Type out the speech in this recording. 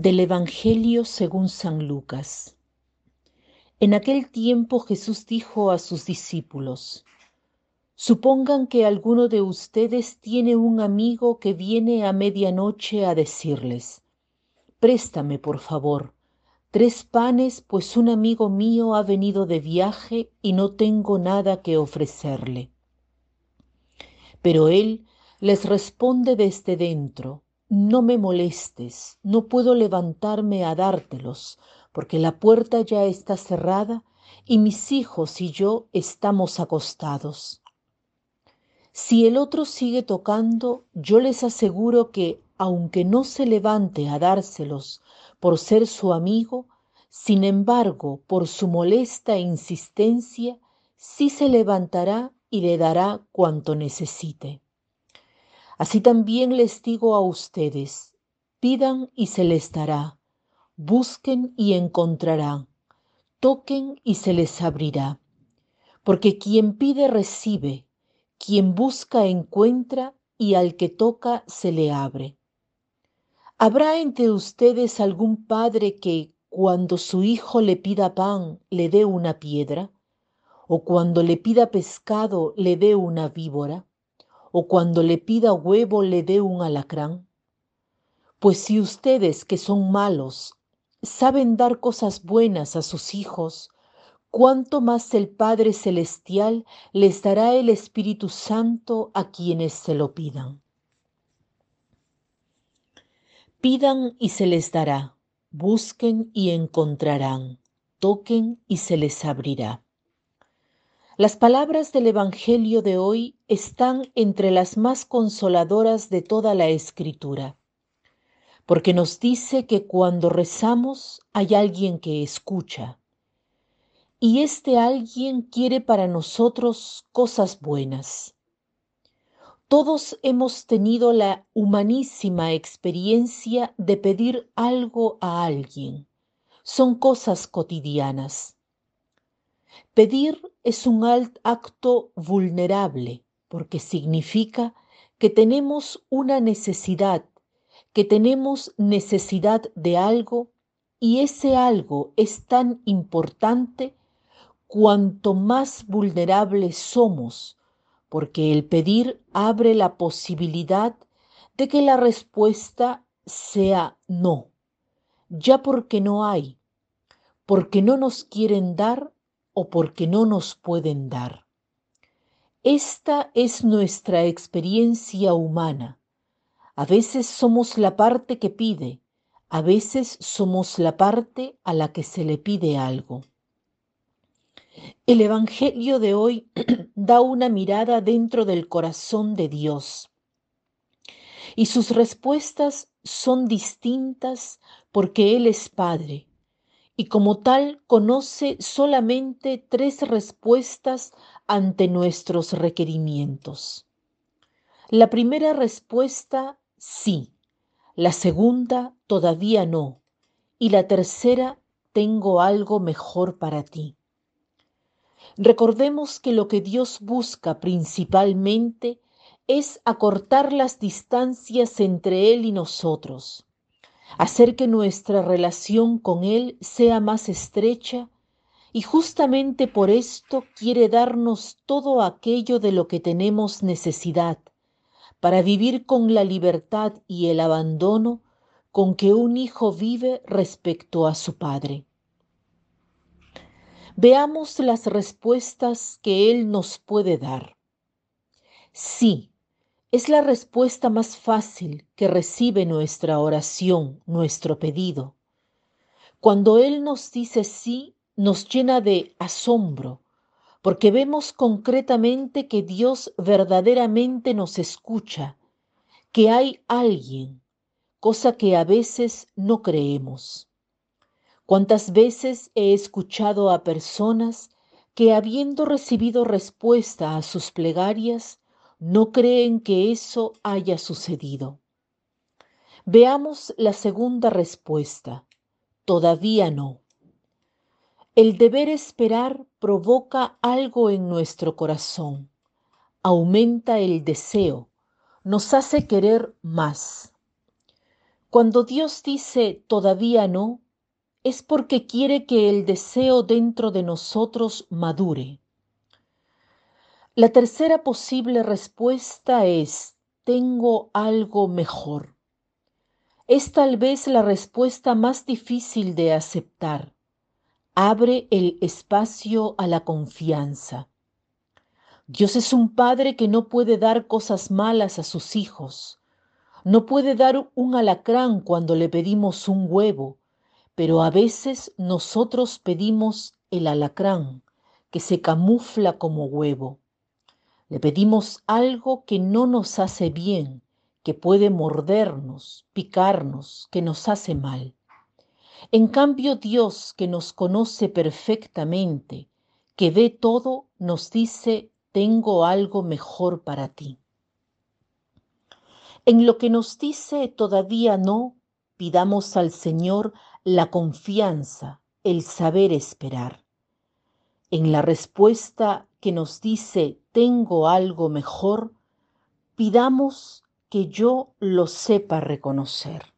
Del Evangelio según San Lucas. En aquel tiempo Jesús dijo a sus discípulos, Supongan que alguno de ustedes tiene un amigo que viene a medianoche a decirles, Préstame, por favor, tres panes, pues un amigo mío ha venido de viaje y no tengo nada que ofrecerle. Pero él les responde desde dentro, no me molestes, no puedo levantarme a dártelos, porque la puerta ya está cerrada y mis hijos y yo estamos acostados. Si el otro sigue tocando, yo les aseguro que, aunque no se levante a dárselos por ser su amigo, sin embargo, por su molesta insistencia, sí se levantará y le dará cuanto necesite. Así también les digo a ustedes, pidan y se les dará, busquen y encontrarán, toquen y se les abrirá. Porque quien pide recibe, quien busca encuentra y al que toca se le abre. ¿Habrá entre ustedes algún padre que, cuando su hijo le pida pan, le dé una piedra? ¿O cuando le pida pescado, le dé una víbora? O cuando le pida huevo le dé un alacrán? Pues si ustedes que son malos saben dar cosas buenas a sus hijos, cuánto más el Padre Celestial les dará el Espíritu Santo a quienes se lo pidan. Pidan y se les dará, busquen y encontrarán, toquen y se les abrirá. Las palabras del Evangelio de hoy están entre las más consoladoras de toda la Escritura, porque nos dice que cuando rezamos hay alguien que escucha, y este alguien quiere para nosotros cosas buenas. Todos hemos tenido la humanísima experiencia de pedir algo a alguien. Son cosas cotidianas Pedir es un acto vulnerable porque significa que tenemos una necesidad, que tenemos necesidad de algo y ese algo es tan importante cuanto más vulnerables somos, porque el pedir abre la posibilidad de que la respuesta sea no, ya porque no hay, porque no nos quieren dar o porque no nos pueden dar. Esta es nuestra experiencia humana. A veces somos la parte que pide, a veces somos la parte a la que se le pide algo. El Evangelio de hoy da una mirada dentro del corazón de Dios y sus respuestas son distintas porque Él es Padre y como tal conoce solamente tres respuestas ante nuestros requerimientos. La primera respuesta, sí. La segunda, todavía no. Y la tercera, tengo algo mejor para ti. Recordemos que lo que Dios busca principalmente es acortar las distancias entre Él y nosotros hacer que nuestra relación con Él sea más estrecha y justamente por esto quiere darnos todo aquello de lo que tenemos necesidad para vivir con la libertad y el abandono con que un hijo vive respecto a su padre. Veamos las respuestas que Él nos puede dar. Sí, es la respuesta más fácil que recibe nuestra oración, nuestro pedido. Cuando Él nos dice sí, nos llena de asombro, porque vemos concretamente que Dios verdaderamente nos escucha, que hay alguien, cosa que a veces no creemos. ¿Cuántas veces he escuchado a personas que habiendo recibido respuesta a sus plegarias, no creen que eso haya sucedido. Veamos la segunda respuesta. Todavía no. El deber esperar provoca algo en nuestro corazón, aumenta el deseo, nos hace querer más. Cuando Dios dice todavía no, es porque quiere que el deseo dentro de nosotros madure. La tercera posible respuesta es tengo algo mejor. Es tal vez la respuesta más difícil de aceptar. Abre el espacio a la confianza. Dios es un padre que no puede dar cosas malas a sus hijos. No puede dar un alacrán cuando le pedimos un huevo, pero a veces nosotros pedimos el alacrán, que se camufla como huevo. Le pedimos algo que no nos hace bien, que puede mordernos, picarnos, que nos hace mal. En cambio, Dios, que nos conoce perfectamente, que ve todo, nos dice, tengo algo mejor para ti. En lo que nos dice todavía no, pidamos al Señor la confianza, el saber esperar. En la respuesta que nos dice tengo algo mejor, pidamos que yo lo sepa reconocer.